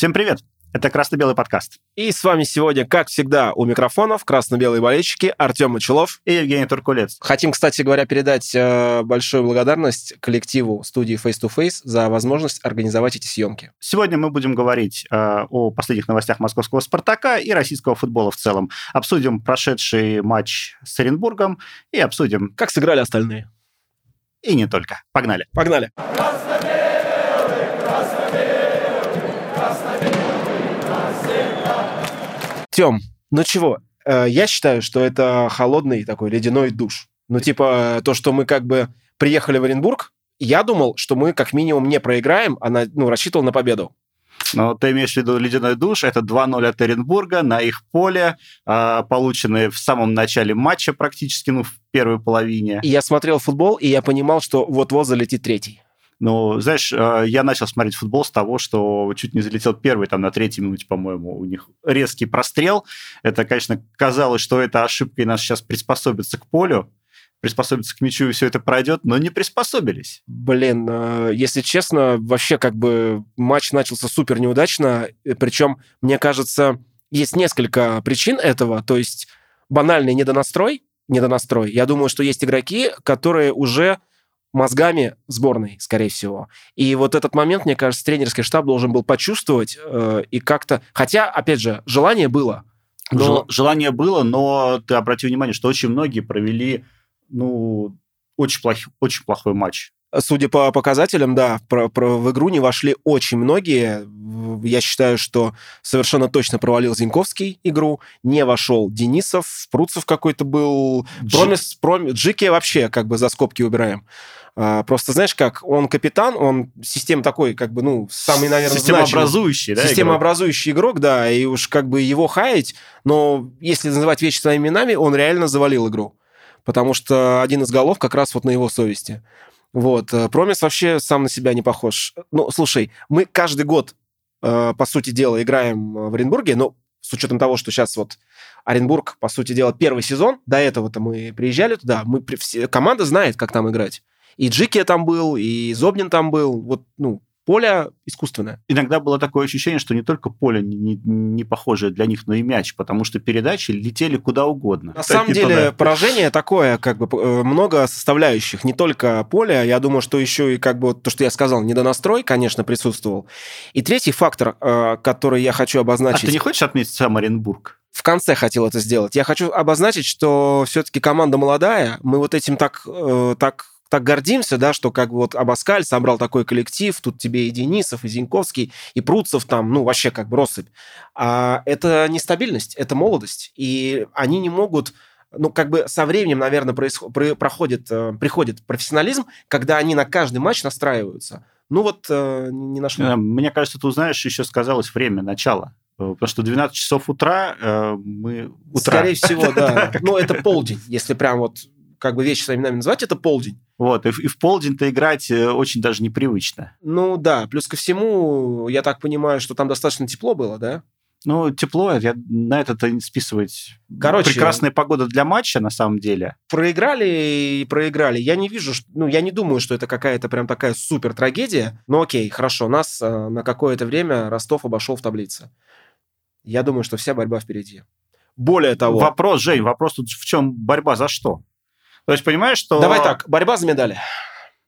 Всем привет! Это «Красно-белый подкаст». И с вами сегодня, как всегда, у микрофонов красно-белые болельщики Артем Мочелов и Евгений Туркулец. Хотим, кстати говоря, передать э, большую благодарность коллективу студии Face to Face за возможность организовать эти съемки. Сегодня мы будем говорить э, о последних новостях московского «Спартака» и российского футбола в целом. Обсудим прошедший матч с Оренбургом и обсудим... Как сыграли остальные. И не только. Погнали. Погнали. Тем, ну чего, э, я считаю, что это холодный такой ледяной душ. Ну, типа, то, что мы как бы приехали в Оренбург, я думал, что мы как минимум не проиграем, а на, ну, рассчитывал на победу. Но ты имеешь в виду ледяной душ, это 2-0 от Оренбурга на их поле, э, полученные в самом начале матча практически, ну, в первой половине. И я смотрел футбол, и я понимал, что вот-вот залетит третий. Ну, знаешь, э, я начал смотреть футбол с того, что чуть не залетел первый, там, на третьей минуте, по-моему, у них резкий прострел. Это, конечно, казалось, что это ошибка, и нас сейчас приспособиться к полю, приспособиться к мячу, и все это пройдет, но не приспособились. Блин, э, если честно, вообще как бы матч начался супер неудачно, причем, мне кажется, есть несколько причин этого, то есть банальный недонастрой, недонастрой. Я думаю, что есть игроки, которые уже мозгами сборной, скорее всего. И вот этот момент, мне кажется, тренерский штаб должен был почувствовать э, и как-то... Хотя, опять же, желание было. Но... Желание было, но ты обрати внимание, что очень многие провели, ну, очень, плох... очень плохой матч. Судя по показателям, да, про, про, в игру не вошли очень многие. Я считаю, что совершенно точно провалил Зиньковский игру. Не вошел Денисов, Пруцев какой-то был. Дж... Промис, Промис, Джики вообще как бы за скобки убираем. А, просто знаешь, как он капитан, он система такой, как бы, ну, самый, наверное, Системообразующий, да? Системообразующий игрок? игрок, да, и уж как бы его хаять, но если называть вещи своими именами, он реально завалил игру. Потому что один из голов как раз вот на его совести. Вот. Э, Промис вообще сам на себя не похож. Ну, слушай, мы каждый год, э, по сути дела, играем в Оренбурге, но с учетом того, что сейчас вот Оренбург, по сути дела, первый сезон, до этого-то мы приезжали туда, мы, команда знает, как там играть. И Джики там был, и Зобнин там был. Вот, ну, поле искусственное. Иногда было такое ощущение, что не только поле не, не, не похожее для них, но и мяч, потому что передачи летели куда угодно. На самом деле туда. поражение такое, как бы э, много составляющих, не только поле, я думаю, что еще и как бы то, что я сказал, недонастрой, конечно, присутствовал. И третий фактор, э, который я хочу обозначить... А ты не хочешь отметить сам Оренбург? в конце хотел это сделать. Я хочу обозначить, что все-таки команда молодая. Мы вот этим так, э, так так гордимся, да, что как вот Абаскаль собрал такой коллектив, тут тебе и Денисов, и Зиньковский, и Пруцев там, ну, вообще как бы россыпь. А это нестабильность, это молодость, и они не могут ну, как бы со временем, наверное, происход, про, проходит, э, приходит профессионализм, когда они на каждый матч настраиваются. Ну вот э, не нашли. Э, мне кажется, ты узнаешь, еще сказалось время начала. Э, потому что 12 часов утра э, мы... Утра. Скорее всего, да. Ну, это полдень, если прям вот как бы вещи своими именами называть, это полдень. Вот, и, и в полдень-то играть э, очень даже непривычно. Ну да, плюс ко всему, я так понимаю, что там достаточно тепло было, да? Ну, тепло, я на это списывать. Короче, прекрасная погода для матча, на самом деле. Проиграли и проиграли. Я не вижу, ну, я не думаю, что это какая-то прям такая супер трагедия. Но окей, хорошо, нас э, на какое-то время Ростов обошел в таблице. Я думаю, что вся борьба впереди. Более того... Вопрос, Жень, вопрос тут в чем борьба за что? То есть, понимаешь, что... Давай так, борьба за медали.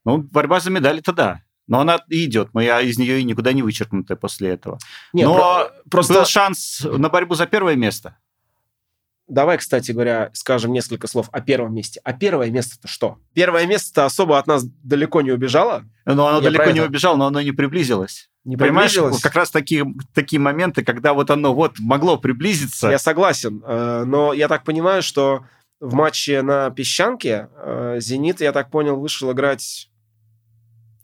Ну, борьба за медали-то да. Но она идет, мы из нее и никуда не вычеркнутая после этого. Нет, Но про- просто был шанс на борьбу за первое место. Давай, кстати говоря, скажем несколько слов о первом месте. А первое место-то что? Первое место особо от нас далеко не убежало. Ну, оно Я далеко не убежало, но оно не приблизилось. Не Понимаешь, приблизилось. как раз такие, такие моменты, когда вот оно вот могло приблизиться. Я согласен, э, но я так понимаю, что в матче на песчанке э, «Зенит», я так понял, вышел играть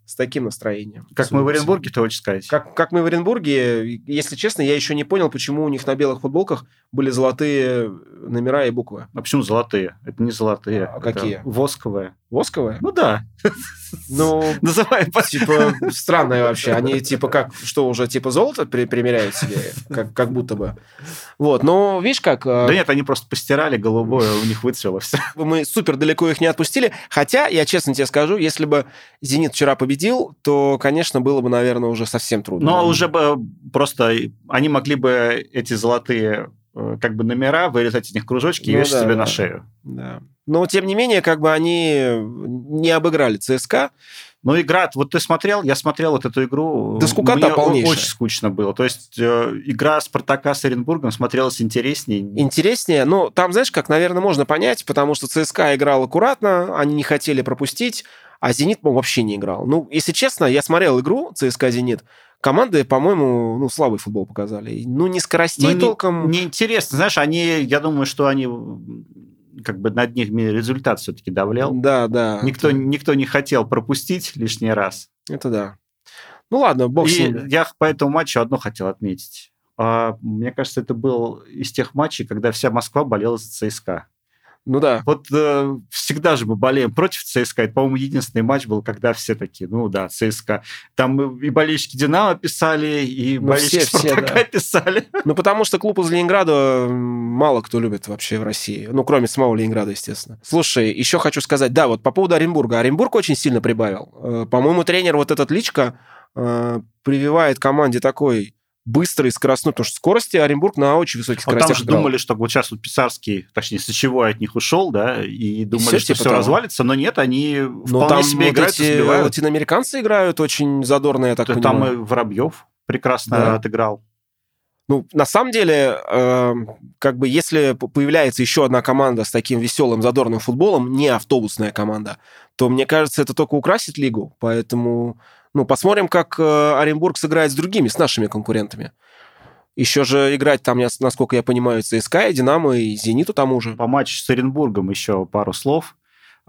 с таким настроением. Как мы в Оренбурге, ты хочешь сказать? Как, как мы в Оренбурге, если честно, я еще не понял, почему у них на белых футболках были золотые номера и буквы. А почему золотые? Это не золотые. А какие? Восковые. Восковые? Ну да. Ну, называй. Типа, странное вообще. Они типа как, что уже типа золото при, примеряют себе, как, как будто бы. Вот, но видишь как... Э, да нет, они просто постирали голубое, у них выцвело все. Мы супер далеко их не отпустили. Хотя, я честно тебе скажу, если бы «Зенит» вчера победил, победил, то, конечно, было бы, наверное, уже совсем трудно. Но уже бы просто они могли бы эти золотые э, как бы номера, вырезать из них кружочки и Ну вешать да, себе да. на шею. Да. Но, тем не менее, как бы они не обыграли ЦСКА. Ну, игра, вот ты смотрел, я смотрел вот эту игру. Да скукота мне полнейшая. очень скучно было. То есть э, игра Спартака с Оренбургом смотрелась интереснее. Интереснее, ну, там, знаешь, как, наверное, можно понять, потому что ЦСКА играл аккуратно, они не хотели пропустить, а «Зенит» по вообще не играл. Ну, если честно, я смотрел игру ЦСКА-«Зенит», команды, по-моему, ну, слабый футбол показали. Ну, не скоростей Ну, не- толком. Неинтересно. Знаешь, они, я думаю, что они как бы над ними результат все-таки давлял. Да, да. Никто, это, никто не хотел пропустить лишний раз. это да. Ну, ладно, бог с ним. я по этому матчу одно хотел отметить. А, Мне кажется, это был из тех матчей, когда вся Москва болела за ЦСКА. Ну, да. Вот э, всегда же мы болеем против ЦСКА. Это, по-моему, единственный матч был, когда все такие, ну да, ЦСКА. Там и болельщики Динамо писали, и Ну, болельщики все- все, Спартака да. писали. Ну, потому что клуб из Ленинграда мало кто любит вообще в России. Ну, кроме самого Ленинграда, естественно. Слушай, еще хочу сказать, да, вот по поводу Оренбурга. Оренбург очень сильно прибавил. Э, По-моему, тренер вот этот Личка э, прививает команде такой быстрый, скоростной, потому что скорости Оренбург на очень высоких там скоростях же играл. думали, что вот сейчас вот Писарский, точнее, Сычевой от них ушел, да, и думали, всё что типа все того. развалится, но нет, они Но вполне там себе вот играют и эти сбивают. латиноамериканцы играют очень задорно, я так Да понимаю. Там и Воробьев прекрасно Да. отыграл. Ну, на самом деле, э, как бы если появляется еще одна команда с таким веселым, задорным футболом, не автобусная команда, то, мне кажется, это только украсит лигу. Поэтому, ну, посмотрим, как э, Оренбург сыграет с другими, с нашими конкурентами. Еще же играть там, насколько я понимаю, ЦСКА, и Динамо, и Зениту тому же. По матчу с Оренбургом еще пару слов.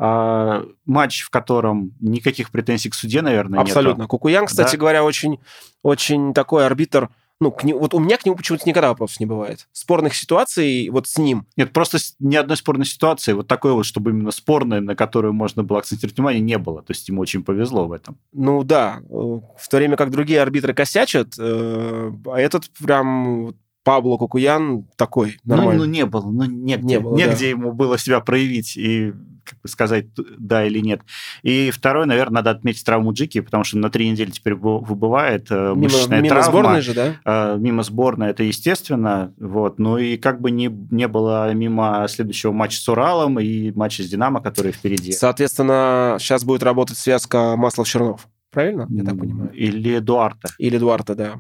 А, матч, в котором никаких претензий к суде, наверное, Абсолютно. Кукуян, кстати Да. говоря, очень, очень такой арбитр. Ну, к не- вот у меня к нему почему-то никогда вопросов не бывает. Спорных ситуаций вот с ним Нет, просто ни одной спорной ситуации, вот такой вот, чтобы именно спорной, на которую можно было акцентировать внимание, не было. То есть ему очень повезло в этом. Ну да, э, в то время как другие арбитры косячат, э, а этот прям Пабло Кукуян такой Ну, нормальный. Ну, не было, ну, негде, Не было, негде ему было себя проявить и как бы сказать да или нет. И второй, наверное, надо отметить травму Джики, потому что на три недели теперь вы- выбывает э, мимо мышечная мимо травма. сборной же, да? Э, мимо сборной, это естественно. Вот. Ну и как бы не, не было мимо следующего матча с Уралом и матча с Динамо, который впереди. Соответственно, сейчас будет работать связка Маслов-Чернов. Правильно? Я так понимаю. Или Эдуарда. Или Эдуарда, да.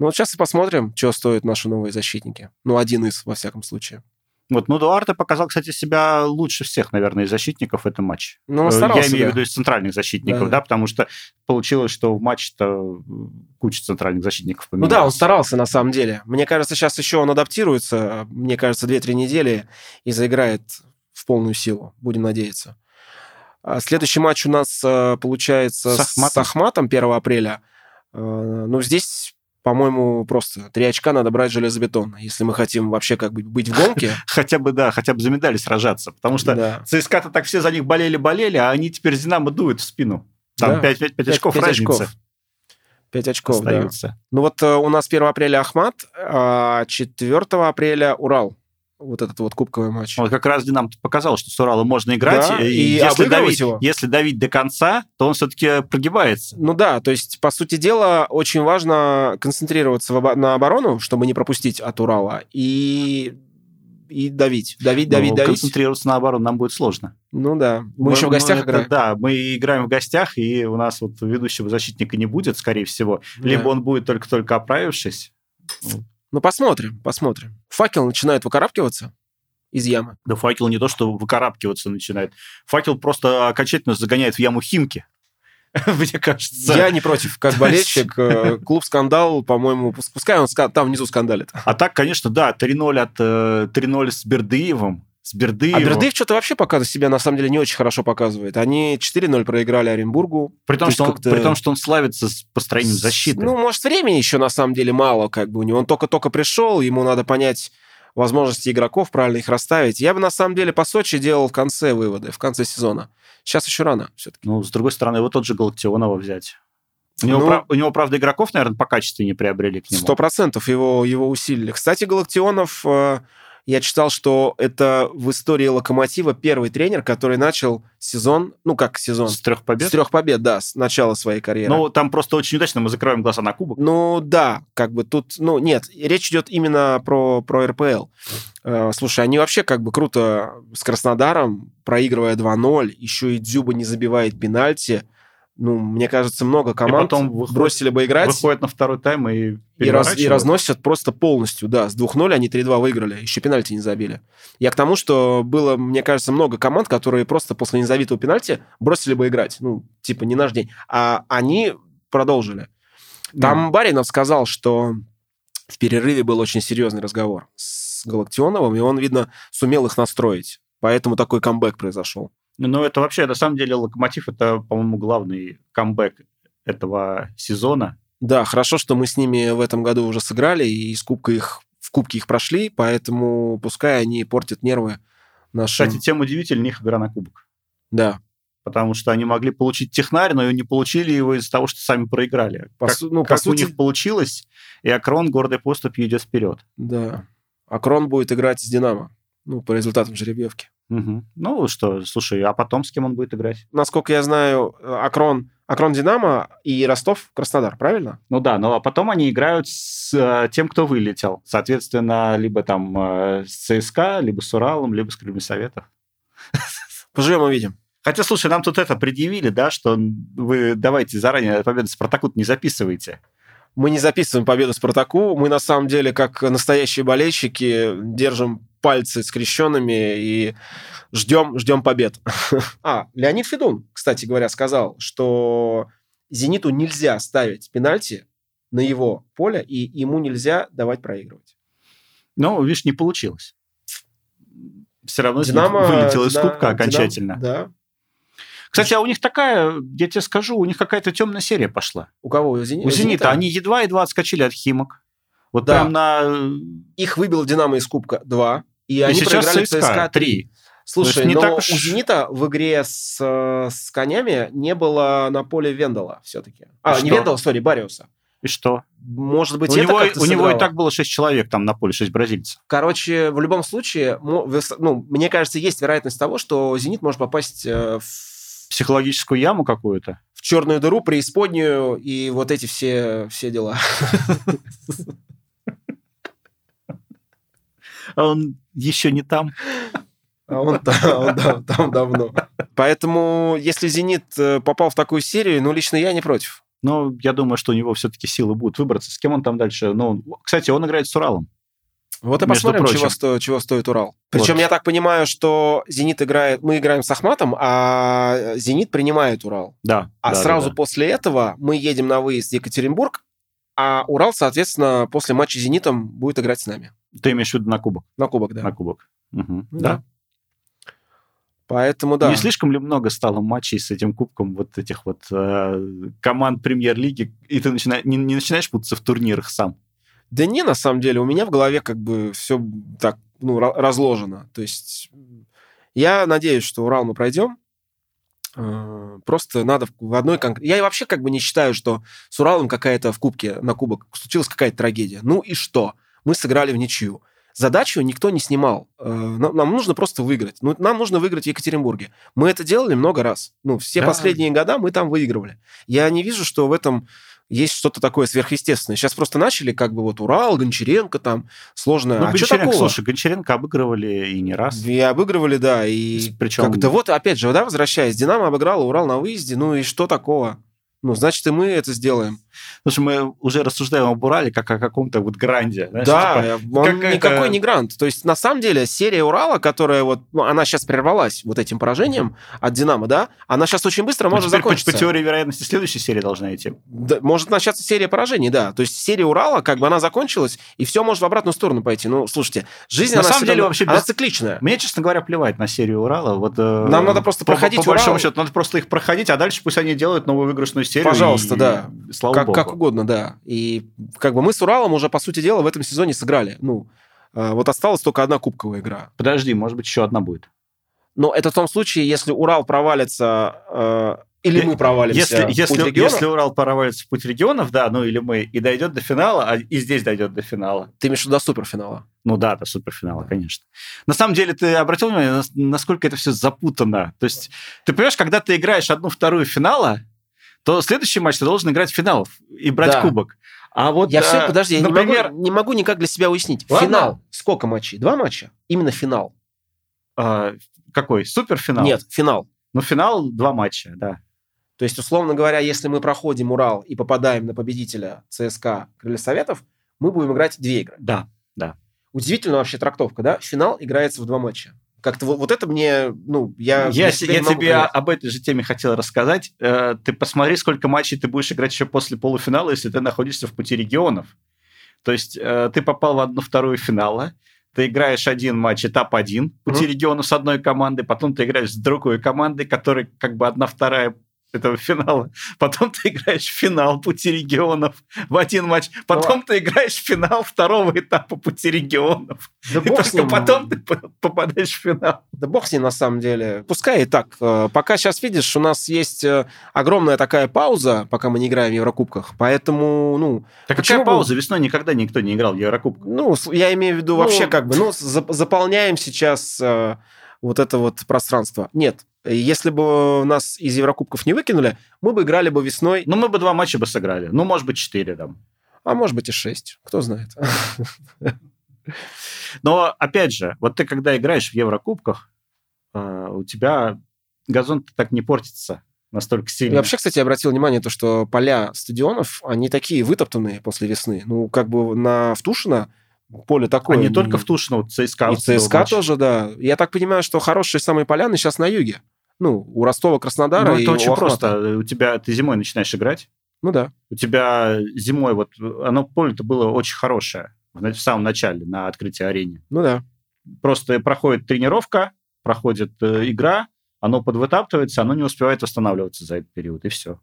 Ну вот сейчас и посмотрим, что стоят наши новые защитники. Ну, один из, во всяком случае. Вот, ну, Дуарте показал, кстати, себя лучше всех, наверное, из защитников в этом матче. Ну, Э, Я имею да. в виду из центральных защитников, Да. да, потому что получилось, что в матче-то куча центральных защитников Ну да, он поменялась. старался на самом деле. Мне кажется, сейчас еще он адаптируется. Мне кажется, 2-3 недели и заиграет в полную силу. Будем надеяться. А Следующий матч у нас э, получается С с Ахматом. Ахматом 1 апреля. Э, Ну, здесь, по-моему, просто три очка надо брать железобетонно, если мы хотим вообще как бы быть в гонке. Хотя бы, да, хотя бы за медали сражаться, потому что Да. ЦСКА-то так все за них болели-болели, а они теперь Динамо дуют в спину. Там Да. 5, 5, Пять- очков пять разницы очков. Пять очков, да. остаются. Ну вот э, у нас 1 апреля Ахмат, а 4 апреля Урал. Вот этот вот кубковый матч. Вот как раз Динамо показал, что с Уралом можно играть, Да, и, и если, давить, его. если давить до конца, то он все-таки прогибается. Ну да, то есть, по сути дела, очень важно концентрироваться в на оборону, чтобы не пропустить от Урала, и, и давить. Давить, давить, Но давить. концентрироваться на оборону нам будет сложно. Ну да. Мы, еще в гостях это играем. Да, мы играем в гостях, и у нас вот ведущего защитника не будет, скорее всего. Да. Либо он будет только-только оправившись. Ну посмотрим, посмотрим. Факел начинает выкарабкиваться из ямы. Да факел не то, что выкарабкиваться начинает. Факел просто окончательно загоняет в яму Химки. Мне кажется. Я не против. Как болельщик, э, клуб «Скандал», по-моему, пус- пускай он там внизу скандалит. А так, конечно, да, 3-0 от э, 3-0 с Бердыевым. С Бердыевым. А Бердыев что-то вообще показывает себя, на самом деле, не очень хорошо показывает. Они 4-0 проиграли Оренбургу. При том, То что он, при том, что он славится с построением защиты. Ну, может, времени еще на самом деле мало, как бы у него. Он только-только пришел, ему надо понять возможности игроков, правильно их расставить. Я бы на самом деле по Сочи делал в конце выводы, в конце сезона. Сейчас еще рано все-таки. Ну, с другой стороны, его тот же Галактионова взять. У него, Ну- прав- у него, правда, игроков, наверное, по качеству не приобрели к нему. Сто процентов его, его усилили. Кстати, Галактионов, э, Я читал, что это в истории Локомотива первый тренер, который начал сезон, ну как сезон? С трех побед? С трех побед, да, с начала своей карьеры. Ну, там просто очень удачно мы закрываем глаза на кубок. Ну, да, как бы тут, ну, нет, речь идет именно про, про РПЛ. Э, слушай, они вообще как бы круто с Краснодаром, проигрывая 2-0, еще и Дзюба не забивает пенальти, ну, мне кажется, много команд потом выходит, бросили бы играть. Выходят на второй тайм и и, раз, и разносят просто полностью, да. С 2-0 они 3-2 выиграли, еще пенальти не забили. Я к тому, что было, мне кажется, много команд, которые просто после незавитого пенальти бросили бы играть. Ну, типа, не наш день. А они продолжили. Там да. Баринов сказал, что в перерыве был очень серьезный разговор с Галактионовым, и он, видно, сумел их настроить. Поэтому такой камбэк произошел. Ну, это вообще, на самом деле, Локомотив, это, по-моему, главный камбэк этого сезона. Да, хорошо, что мы с ними в этом году уже сыграли, и из Кубка их, в Кубке их прошли, поэтому пускай они портят нервы нашим... Кстати, тем удивительнее их игра на Кубок. Да. Потому что они могли получить технарь, но не получили его из-за того, что сами проиграли. По как ну, как по сути... у них получилось, и Акрон гордой поступью идет вперед. Да. Акрон будет играть с Динамо. Ну, по результатам жеребьевки. Угу. Ну что, слушай, а потом с кем он будет играть? Насколько я знаю, Акрон, Акрон Динамо и Ростов Краснодар, правильно? Ну да, но потом они играют с э, тем, кто вылетел. Соответственно, либо там э, с ЦСКА, либо с Уралом, либо с Крыльями Советов. Поживем увидим. Хотя, слушай, нам тут это предъявили, да, что вы давайте заранее победу Спартаку не записывайте. Мы не записываем победу Спартаку. Мы на самом деле, как настоящие болельщики, держим пальцы скрещенными и ждем, ждем побед. а, Леонид Федун, кстати говоря, сказал, что «Зениту» нельзя ставить пенальти на его поле, и ему нельзя давать проигрывать. Ну, видишь, не получилось. Все равно Динамо, вылетел из Динамо, кубка окончательно. Динамо, да. Кстати, а у них такая, я тебе скажу, у них какая-то темная серия пошла. У кого? У, Зени... у «Зенита»? Они едва-едва отскочили от «Химок». Вот да. прям на... Их выбил «Динамо» из Кубка 2. И, и они проиграли ЦСКА 3. Слушай, не но так уж... у «Зенита» в игре с, с конями не было на поле Вендела все-таки. А, что? не Вендела, сори, Бариуса. И что? Может быть, у это него, У него и так было 6 человек там на поле, 6 бразильцев. Короче, в любом случае, ну, мне кажется, есть вероятность того, что «Зенит» может попасть э, в... Психологическую яму какую-то? В черную дыру, преисподнюю и вот эти все, все дела. а он еще не там. А он, он да, там давно. Поэтому, если «Зенит» э, попал в такую серию, ну, лично я не против. Но я думаю, что у него все-таки силы будут выбраться. С кем он там дальше? Ну, кстати, он играет с Уралом. Вот и посмотрим, чего, сто, чего стоит Урал. Причем вот. я так понимаю, что Зенит играет, мы играем с Ахматом, а Зенит принимает Урал. Да. А да, сразу да, да. после этого мы едем на выезд в Екатеринбург, а Урал, соответственно, после матча с Зенитом будет играть с нами. Ты имеешь в виду на кубок? На кубок, да. На кубок. Угу. Да. да. Поэтому, да. Не слишком ли много стало матчей с этим кубком вот этих вот э, команд премьер-лиги, и ты начина... не, не начинаешь путаться в турнирах сам? Да не, на самом деле, у меня в голове как бы все так, ну, разложено. То есть я надеюсь, что Урал мы пройдем, Э, просто надо в одной конкретной... Я вообще как бы не считаю, что с Уралом какая-то в кубке, на кубок случилась какая-то трагедия. Ну и что? Мы сыграли в ничью. Задачу никто не снимал. Э, нам, нам нужно просто выиграть. Ну, нам нужно выиграть в Екатеринбурге. Мы это делали много раз. Ну, все да. последние года мы там выигрывали. Я не вижу, что в этом есть что-то такое сверхъестественное. Сейчас просто начали как бы вот Урал, Гончаренко там, сложно. Ну, а Гончаренко, такого? слушай, Гончаренко обыгрывали и не раз. И обыгрывали, да. И Причем... Как, да вот, опять же, да, возвращаясь, Динамо обыграла Урал на выезде, ну и что такого? Ну, значит, и мы это сделаем. Слушай, мы уже рассуждаем об Урале как о каком-то вот гранде. Знаешь, да, типа, он как никакой это... не грант. То есть, на самом деле, серия Урала, которая вот, ну, она сейчас прервалась вот этим поражением от Динамо, да, она сейчас очень быстро ну, может закончиться. По, по теории вероятности следующая серия должна идти. Да, может начаться серия поражений, да. То есть, серия Урала, как бы она закончилась, и все может в обратную сторону пойти. Ну, слушайте, жизнь, на она самом деле, вообще она без... цикличная. Мне, честно говоря, плевать на серию Урала. Вот, э, Нам надо просто проходить по, по большому счету, надо просто их проходить, а дальше пусть они делают новую выигрышную серию. Пожалуйста, и... да. Слава как, как угодно, да. И как бы мы с Уралом уже, по сути дела, в этом сезоне сыграли. Ну, э, вот осталась только одна кубковая игра. Подожди, может быть, еще одна будет. Но это в том случае, если Урал провалится э, Или мы провалимся если, в путь если, регионов? если Урал провалится в путь регионов, да, ну или мы, и дойдет до финала, а и здесь дойдет до финала. Ты имеешь в виду до суперфинала? Ну да, до суперфинала, конечно. На самом деле, ты обратил внимание, нас- насколько это все запутано. То есть, ты понимаешь, когда ты играешь одну-вторую финала, то следующий матч ты должен играть в финал и брать Да. кубок. А вот, Я все, э, подожди, я например, не, могу, не могу никак для себя уяснить. Ладно. Финал. Сколько матчей? Два матча? Именно финал. э, какой? Суперфинал? Нет, финал. Ну, финал два матча, да. То есть, условно говоря, если мы проходим Урал и попадаем на победителя ЦСКА Крылья Советов, мы будем играть две игры. Да. Удивительная вообще трактовка, да? Финал играется в два матча. Как-то вот, вот это мне, ну, я... Я, я тебе понять. об этой же теме хотел рассказать. Э, Ты посмотри, сколько матчей ты будешь играть еще после полуфинала, если ты находишься в пути регионов. То есть э, ты попал в одну-вторую финала, ты играешь один матч, этап один, пути Мгм. регионов с одной командой, потом ты играешь с другой командой, которая как бы одна-вторая этого финала. Потом ты играешь в финал пути регионов в один матч. Потом ты играешь в финал второго этапа пути регионов. Да И только ним. потом ты по- попадаешь в финал. Да бог с ним на самом деле. Пускай и так. Э, Пока сейчас, видишь, у нас есть э, огромная такая пауза, пока мы не играем в Еврокубках. Поэтому, ну, Так Почему какая пауза? Весной никогда никто не играл в Еврокубках. ну, я имею в виду Ну, вообще как бы, ну, за- заполняем сейчас э, вот это вот пространство. Нет, если бы нас из Еврокубков не выкинули, мы бы играли бы весной, Ну, мы бы два матча бы сыграли. Ну, может быть, четыре там. а может быть и шесть, кто знает. Но, опять же, вот ты когда играешь в Еврокубках, э, у тебя газон так не портится настолько И сильно. вообще, кстати, я обратил внимание, то, что поля стадионов, они такие вытоптанные после весны. Ну, как бы на Втушино поле такое. а не только в Тушино, вот ЦСКА. И ЦСКА тоже, да. Я так понимаю, что хорошие самые поляны сейчас на юге. Ну, у Ростова, Краснодара Ну, это очень Ахмата. просто. У тебя, ты зимой начинаешь играть, Ну да. у тебя зимой вот, оно поле-то было очень хорошее в в самом начале на открытии арене. Ну да. Просто проходит тренировка, проходит э, игра, оно подвытаптывается, оно не успевает восстанавливаться за этот период, и все.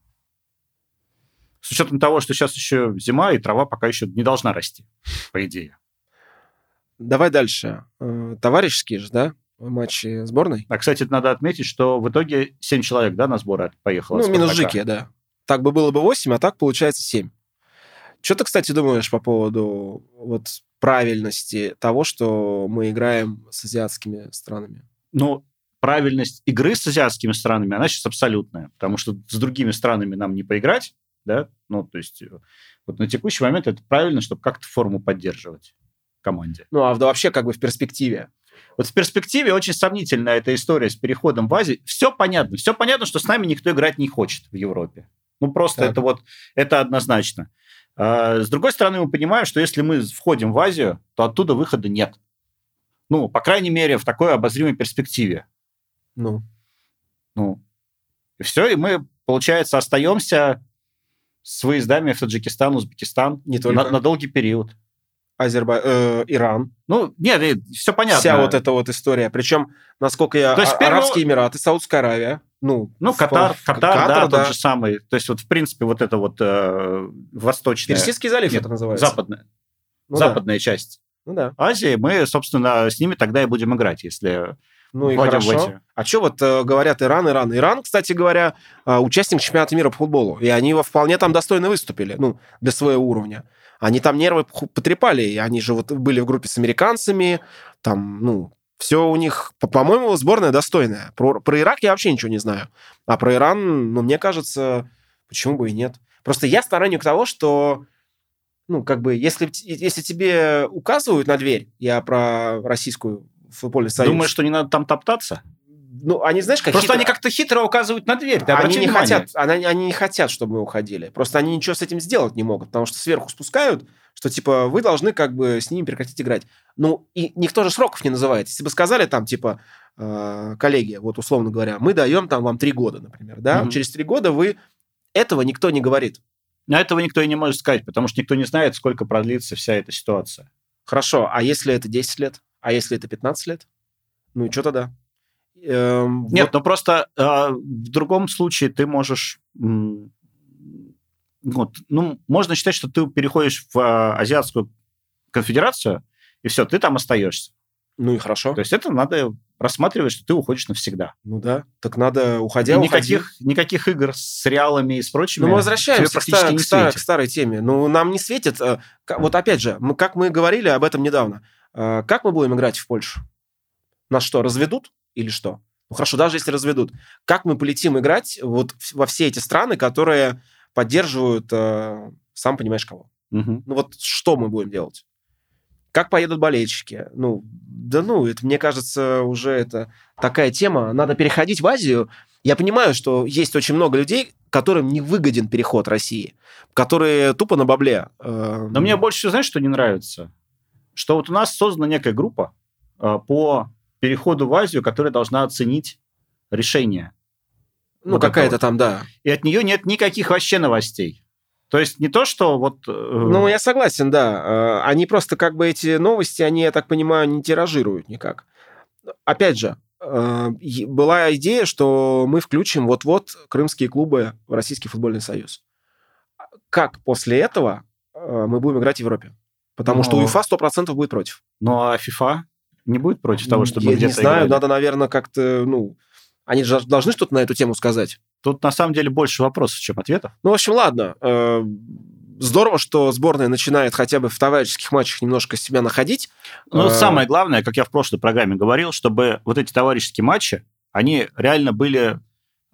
С учетом того, что сейчас еще зима, и трава пока еще не должна расти, по идее. Давай дальше. Э, Товарищеские же, да? Матчи сборной? А, кстати, надо отметить, что в итоге 7 человек, да, на сборы поехало. Ну, минус. Жики, да. Так бы было бы 8, а так получается 7. Что ты, кстати, думаешь по поводу вот правильности того, что мы играем с азиатскими странами? Ну, правильность игры с азиатскими странами, она сейчас абсолютная, потому что с другими странами нам не поиграть, да, ну, то есть э, вот на текущий момент это правильно, чтобы как-то форму поддерживать команде. Ну, а вообще как бы в перспективе. Вот в перспективе очень сомнительная эта история с переходом в Азию. Все понятно. Все понятно, что с нами никто играть не хочет в Европе. Ну, просто Так. это вот, это однозначно. А, с другой стороны, мы понимаем, что если мы входим в Азию, то оттуда выхода нет. Ну, по крайней мере, в такой обозримой перспективе. Ну, Ну, и все, и мы, получается, остаемся с выездами в Таджикистан, Узбекистан не только на, на долгий период. Азербай... э, Иран. Ну, нет, все понятно. Вся вот эта вот история. Причем, насколько я... То есть а- первого- Арабские Эмираты, Саудская Аравия. Ну, Ну, Катар, в- Катар, да, тот же самый. То есть, вот, в принципе, вот это вот э, восточная, Персидский залив Нет, это называется. западная, Ну да. западная часть Ну да. Азии, мы, собственно, с ними тогда и будем играть, если Ну и хорошо. эти. А что вот э, говорят Иран, Иран? Иран, кстати говоря, э, участник чемпионата мира по футболу. И они во- вполне там достойно выступили, ну, для своего уровня. Они там нервы потрепали, и они же вот были в группе с американцами, там, ну, все у них, по- по-моему, сборная достойная. Про, про Ирак я вообще ничего не знаю. А про Иран, ну, мне кажется, почему бы и нет. Просто я сторонник того, что, ну, как бы, если, если тебе указывают на дверь, я про российскую футбольный союз. Думаешь, что не надо там топтаться? Ну, они, знаешь, как Просто хитро- они как-то хитро указывают на дверь. Ты они не внимание. хотят, они, они не хотят, чтобы мы уходили. Просто они ничего с этим сделать не могут, потому что сверху спускают, что типа вы должны как бы с ними прекратить играть. Ну и никто же сроков не называет. Если бы сказали там типа э, коллеги, вот условно говоря, мы даем там вам три года, например, да, Мгм. через три года вы этого никто не говорит. Но этого никто и не может сказать, потому что никто не знает, сколько продлится вся эта ситуация. Хорошо, а если это 10 лет? А если это 15 лет? Ну и что тогда? Эм, Нет, вот- но просто э, в другом случае ты можешь... вот, ну, можно считать, что ты переходишь в э, Азиатскую конфедерацию, и все, ты там остаешься. ну и хорошо. То есть это надо рассматривает, что ты уходишь навсегда. Ну да, так надо, уходя, и никаких, никаких игр с реалами и с прочими. Ну мы возвращаемся к, стар, к, стар, к старой теме. Ну нам не светит, э, вот опять же, мы, как мы говорили об этом недавно, как мы будем играть в Польшу? Нас что, разведут или что? Ну хорошо, даже если разведут. Как мы полетим играть вот во все эти страны, которые поддерживают, э, сам понимаешь, кого? Угу. Ну вот что мы будем делать? Как поедут болельщики? Ну, да ну, это, мне кажется, уже это такая тема. Надо переходить в Азию. Я понимаю, что есть очень много людей, которым не выгоден переход России, которые тупо на бабле. Э, Но мне больше всего, знаешь, что не нравится? Что вот у нас создана некая группа э, по переходу в Азию, которая должна оценить решение. Ну, вот какая-то там, да. И от нее нет никаких вообще новостей. То есть не то, что вот... Э, ну, я согласен, да. Э, они просто как бы эти новости, они, я так понимаю, не тиражируют никак. Опять же, э, была идея, что мы включим вот-вот крымские клубы в Российский футбольный союз. Как после этого мы будем играть в Европе? Потому Но... что УЕФА 100% будет против. Ну, а ФИФА не будет против того, чтобы Я не знаю, играли? надо, наверное, как-то, ну... Они же должны что-то на эту тему сказать. Тут на самом деле больше вопросов, чем ответов. Ну, в общем, ладно. Э, здорово, что сборная начинает хотя бы в товарищеских матчах немножко себя находить. Ну, э, самое главное, как я в прошлой программе говорил, чтобы вот эти товарищеские матчи, они реально были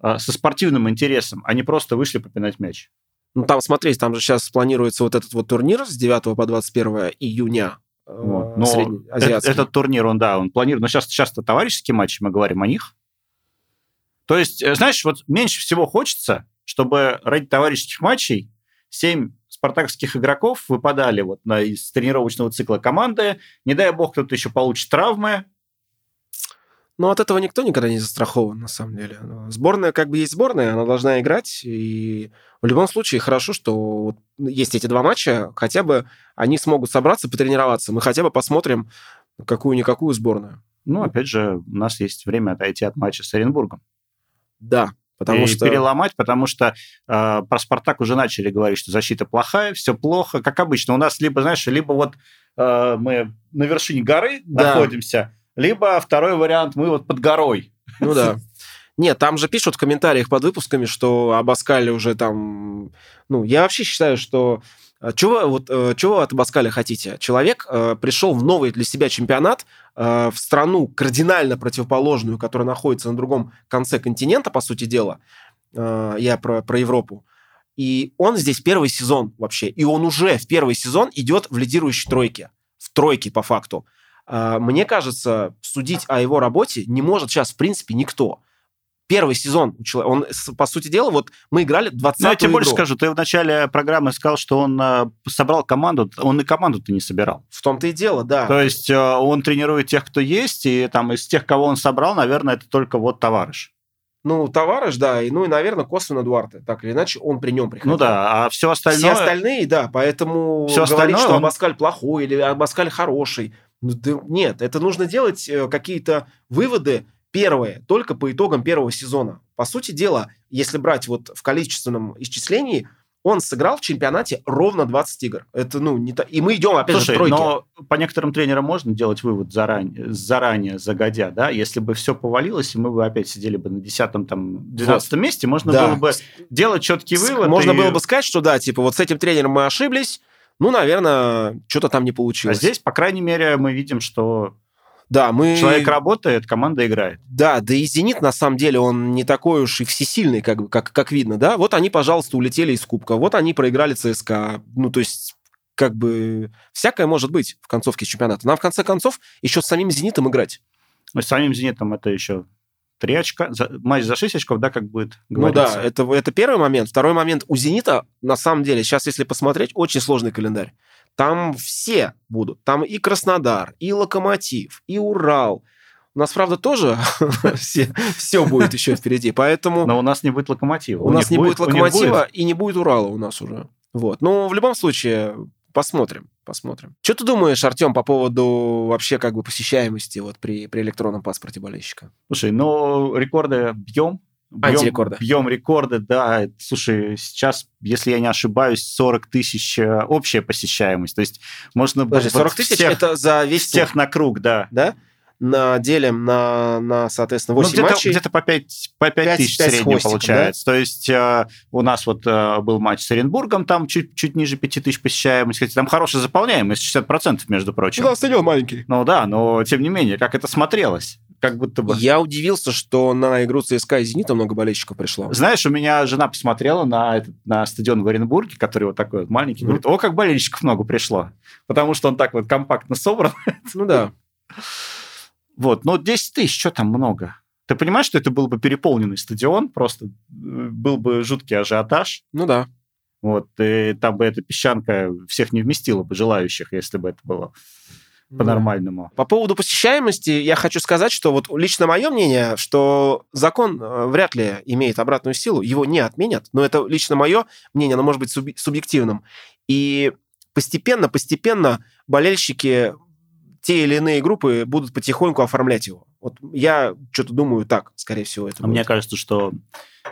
э, со спортивным интересом, а не просто вышли попинать мяч. Ну, там, смотрите, там же сейчас планируется вот этот вот турнир с 9 по 21 июня. Вот. Но этот, этот турнир, он, да, он планирует. Но сейчас часто товарищеские матчи, мы говорим о них. То есть, э, знаешь, вот меньше всего хочется, чтобы ради товарищеских матчей семь спартаковских игроков выпадали вот на, из тренировочного цикла команды. Не дай бог, кто-то еще получит травмы. Но от этого никто никогда не застрахован, на самом деле. Сборная как бы есть сборная, она должна играть. И в любом случае хорошо, что вот есть эти два матча, хотя бы они смогут собраться, потренироваться. Мы хотя бы посмотрим какую-никакую сборную. Ну, опять же, у нас есть время отойти от матча с Оренбургом. Да, потому и что... переломать, потому что э, про Спартак уже начали говорить, что защита плохая, все плохо. Как обычно, у нас либо, знаешь, либо вот э, мы на вершине горы да. находимся, либо второй вариант, мы вот под горой. Ну да. Нет, там же пишут в комментариях под выпусками, что Абаскали уже там... Ну, я вообще считаю, что а чего, вот, э, чего вы от Баскаля хотите? Человек э, пришел в новый для себя чемпионат, э, в страну кардинально противоположную, которая находится на другом конце континента, по сути дела. Э, я про, про Европу. И он здесь первый сезон вообще. И он уже в первый сезон идет в лидирующей тройке. В тройке, по факту. Э, мне кажется, судить о его работе не может сейчас, в принципе, никто первый сезон у человека, он, по сути дела, вот мы играли 20 Ну, я тебе игру. больше скажу, ты в начале программы сказал, что он э, собрал команду, он и команду-то не собирал. В том-то и дело, да. То есть э, он тренирует тех, кто есть, и там из тех, кого он собрал, наверное, это только вот товарищ. Ну, товарищ, да, и, ну и, наверное, косвенно Дуарте. Так или иначе, он при нем приходил. Ну да, а все остальное... Все остальные, да, поэтому все говорить, остальное что он... Абаскаль плохой или Абаскаль хороший. Ну, да, нет, это нужно делать э, какие-то выводы Первое, только по итогам первого сезона. По сути дела, если брать вот в количественном исчислении, он сыграл в чемпионате ровно 20 игр. Это, ну, не то... И мы идем, опять Слушай, же, в тройке. но по некоторым тренерам можно делать вывод заранее, заранее, загодя, да? Если бы все повалилось, и мы бы опять сидели бы на 10 там, 12 вот. месте, можно да. было бы делать четкий вывод. Можно и... было бы сказать, что да, типа, вот с этим тренером мы ошиблись, ну, наверное, что-то там не получилось. А здесь, по крайней мере, мы видим, что да, мы... Человек работает, команда играет. Да, да и «Зенит», на самом деле, он не такой уж и всесильный, как, как, как видно, да. Вот они, пожалуйста, улетели из Кубка, вот они проиграли ЦСКА. Ну, то есть, как бы, всякое может быть в концовке чемпионата. Нам, в конце концов, еще с самим «Зенитом» играть. Ну, с самим «Зенитом» это еще три очка, за, матч за 6 очков, да, как будет говориться. Ну да, это, это первый момент. Второй момент. У «Зенита», на самом деле, сейчас, если посмотреть, очень сложный календарь. Там все будут. Там и Краснодар, и Локомотив, и Урал. У нас, правда, тоже все, все будет еще впереди, поэтому... Но у нас не будет локомотива. У, у нас не будет, будет локомотива будет. и не будет Урала у нас уже. Вот. Но в любом случае, посмотрим, посмотрим. Что ты думаешь, Артем, по поводу вообще как бы посещаемости вот при, при электронном паспорте болельщика? Слушай, ну, рекорды бьем, Бьем, Антирекорды. Бьем рекорды, да. Слушай, сейчас, если я не ошибаюсь, 40 тысяч э, общая посещаемость. То есть можно... Подожди, 40 тысяч всех, это за весь Всех на круг, да. Да? На делим на, на соответственно, 8 ну, где-то, матчей. Где-то по 5, по 5, 5 тысяч 5 среднем получается. Да? То есть э, у нас вот э, был матч с Оренбургом, там чуть, чуть ниже 5 тысяч посещаемость. Кстати, там хорошая заполняемость, 60%, между прочим. Ну, да, стадион маленький. Ну да, но тем не менее, как это смотрелось? как будто бы. Я удивился, что на игру ЦСКА и Зенита много болельщиков пришло. Знаешь, у меня жена посмотрела на, этот, на стадион в Оренбурге, который вот такой вот маленький, mm-hmm. говорит, о, как болельщиков много пришло. Потому что он так вот компактно собран. Ну да. Вот, но 10 тысяч, что там много? Ты понимаешь, что это был бы переполненный стадион, просто э, был бы жуткий ажиотаж. Ну да. Вот, и там бы эта песчанка всех не вместила бы желающих, если бы это было по-нормальному. По поводу посещаемости я хочу сказать, что вот лично мое мнение, что закон э, вряд ли имеет обратную силу, его не отменят, но это лично мое мнение, оно может быть субъективным. И постепенно, постепенно болельщики те или иные группы будут потихоньку оформлять его. Вот я что-то думаю так, скорее всего. Это а мне кажется, что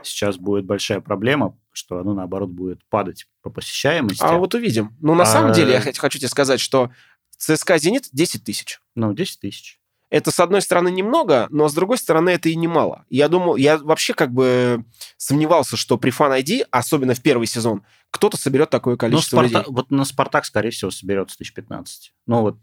сейчас будет большая проблема, что оно, наоборот, будет падать по посещаемости. А вот увидим. Ну, на а... самом деле, я хочу тебе сказать, что ЦСКА «Зенит» 10 тысяч. Ну, 10 тысяч. Это, с одной стороны, немного, но с другой стороны, это и немало. Я думал, я вообще как бы сомневался, что при Fan ID, особенно в первый сезон, кто-то соберет такое ну, количество ну, Спарта... людей. Вот на Спартак, скорее всего, соберется тысяч 15. Ну, вот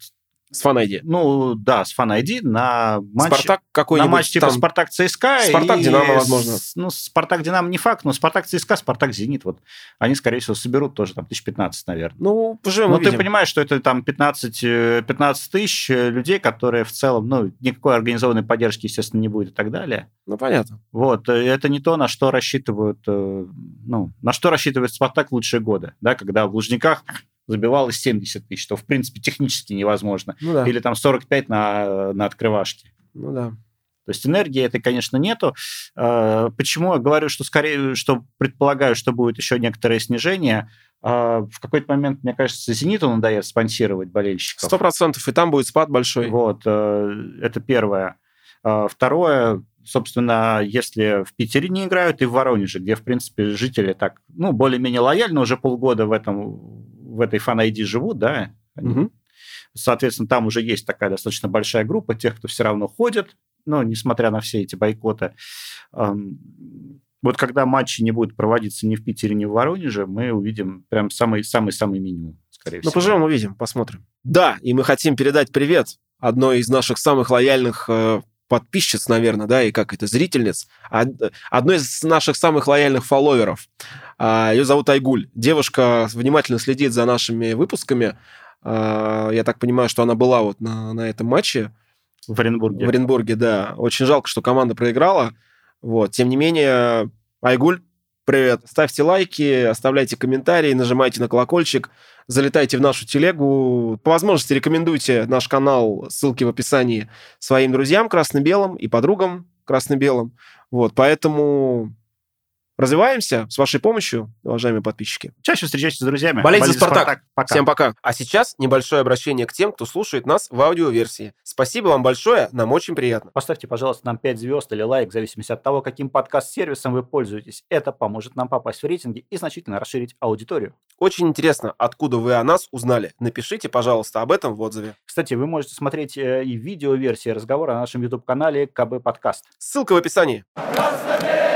с Fan ID. Ну, да, с Fan ID на матч... Спартак какой-нибудь На матч типа там... Спартак ЦСКА. Спартак Динамо, возможно. Ну, Спартак Динамо не факт, но Спартак ЦСКА, Спартак Зенит, вот они, скорее всего, соберут тоже там тысяч 15, наверное. Ну, уже Ну, ты понимаешь, что это там 15, 15 э, тысяч э, людей, которые в целом, ну, никакой организованной поддержки, естественно, не будет и так далее. Ну, понятно. Вот, э, это не то, на что рассчитывают, ну, на что рассчитывает Спартак лучшие годы, да, когда в Лужниках забивалось 70 тысяч, что, в принципе, технически невозможно. Ну, да. Или там 45 на, на открывашке. Ну да. То есть энергии этой, конечно, нету. А, почему я говорю, что скорее, что предполагаю, что будет еще некоторое снижение? А, в какой-то момент, мне кажется, «Зениту» надоест спонсировать болельщиков. Сто процентов, и там будет спад большой. Вот, э, это первое. А, второе, собственно, если в Питере не играют, и в Воронеже, где, в принципе, жители так, ну, более-менее лояльно уже полгода в этом в этой фан-ID живут, да, угу. соответственно, там уже есть такая достаточно большая группа тех, кто все равно ходит, но несмотря на все эти бойкоты. Вот когда матчи не будут проводиться ни в Питере, ни в Воронеже, мы увидим прям самый-самый-самый минимум, скорее ну, всего. Ну, поживем, увидим, посмотрим. Да, и мы хотим передать привет одной из наших самых лояльных э, подписчиц, наверное, да, и как это, зрительниц, одной из наших самых лояльных фолловеров. А, Ее зовут Айгуль. Девушка внимательно следит за нашими выпусками. А, я так понимаю, что она была вот на, на этом матче. В Оренбурге. В Оренбурге, да. Очень жалко, что команда проиграла. Вот. Тем не менее, Айгуль, привет. Ставьте лайки, оставляйте комментарии, нажимайте на колокольчик залетайте в нашу телегу. По возможности рекомендуйте наш канал, ссылки в описании, своим друзьям красно-белым и подругам красно-белым. Вот, поэтому развиваемся с вашей помощью, уважаемые подписчики. Чаще встречайтесь с друзьями. Болейте за Спартак. Спартак. Пока. Всем пока. А сейчас небольшое обращение к тем, кто слушает нас в аудиоверсии. Спасибо вам большое, нам очень приятно. Поставьте, пожалуйста, нам 5 звезд или лайк, в зависимости от того, каким подкаст-сервисом вы пользуетесь. Это поможет нам попасть в рейтинги и значительно расширить аудиторию. Очень интересно, откуда вы о нас узнали. Напишите, пожалуйста, об этом в отзыве. Кстати, вы можете смотреть э, и видео-версии разговора на нашем YouTube-канале КБ Подкаст. Ссылка в описании. Краснодар!